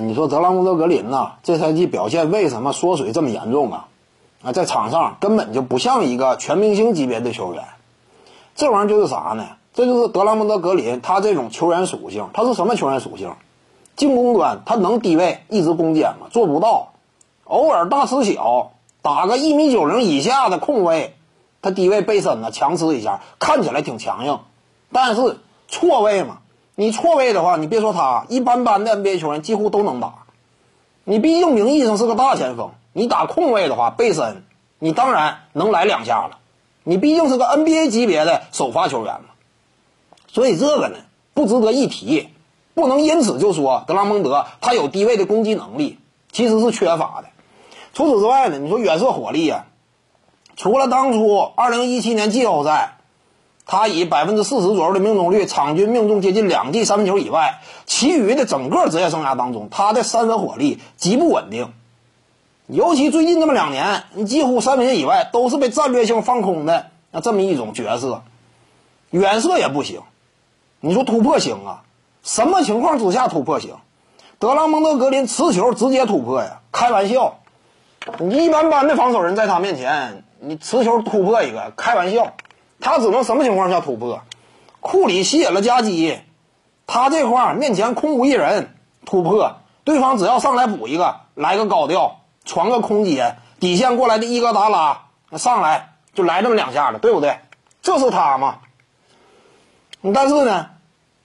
你说德拉蒙德格林呐，这赛季表现为什么缩水这么严重啊？啊，在场上根本就不像一个全明星级别的球员。这玩意儿就是啥呢？这就是德拉蒙德格林他这种球员属性。他是什么球员属性？进攻端他能低位一直攻坚吗？做不到。偶尔大吃小，打个一米九零以下的空位，他低位背身呢强吃一下，看起来挺强硬。但是错位嘛，你错位的话，你别说他，一般般的 NBA 球员几乎都能打。你毕竟名义上是个大前锋，你打空位的话背身，你当然能来两下了。你毕竟是个 NBA 级别的首发球员嘛，所以这个呢不值得一提，不能因此就说德拉蒙德他有低位的攻击能力，其实是缺乏的。除此之外呢，你说远射火力啊，除了当初2017年季后赛，他以百分之四十左右的命中率，场均命中接近两记三分球以外，其余的整个职业生涯当中，他的三分火力极不稳定。尤其最近这么两年，你几乎三分线以外都是被战略性放空的那这么一种角色，远射也不行。你说突破行啊？什么情况之下突破行？德拉蒙德格林持球直接突破呀？开玩笑！你一般般的防守人在他面前，你持球突破一个，开玩笑。他只能什么情况下突破？库里吸引了夹击，他这块面前空无一人，突破，对方只要上来补一个，来个高调。传个空接，底线过来的伊戈达拉上来就来这么两下了，对不对？这是他吗？但是呢，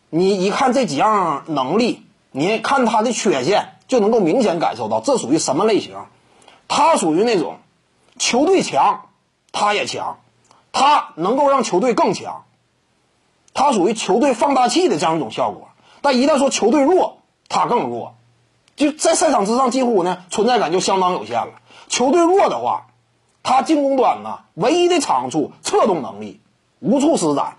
你一看这几样能力，你看他的缺陷，就能够明显感受到这属于什么类型。他属于那种球队强，他也强，他能够让球队更强。他属于球队放大器的这样一种效果。但一旦说球队弱，他更弱。就在赛场之上，几乎呢存在感就相当有限了。球队弱的话，他进攻端呢唯一的长处策动能力无处施展，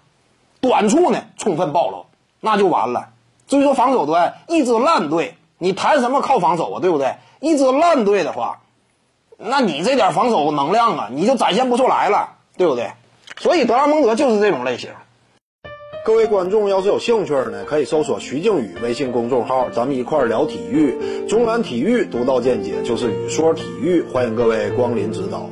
短处呢充分暴露，那就完了。至于说防守端，一支烂队，你谈什么靠防守啊，对不对？一支烂队的话，那你这点防守能量啊，你就展现不出来了，对不对？所以德拉蒙德就是这种类型。各位观众要是有兴趣呢，可以搜索徐静宇微信公众号，咱们一块聊体育。中南体育独到见解就是语说体育，欢迎各位光临指导。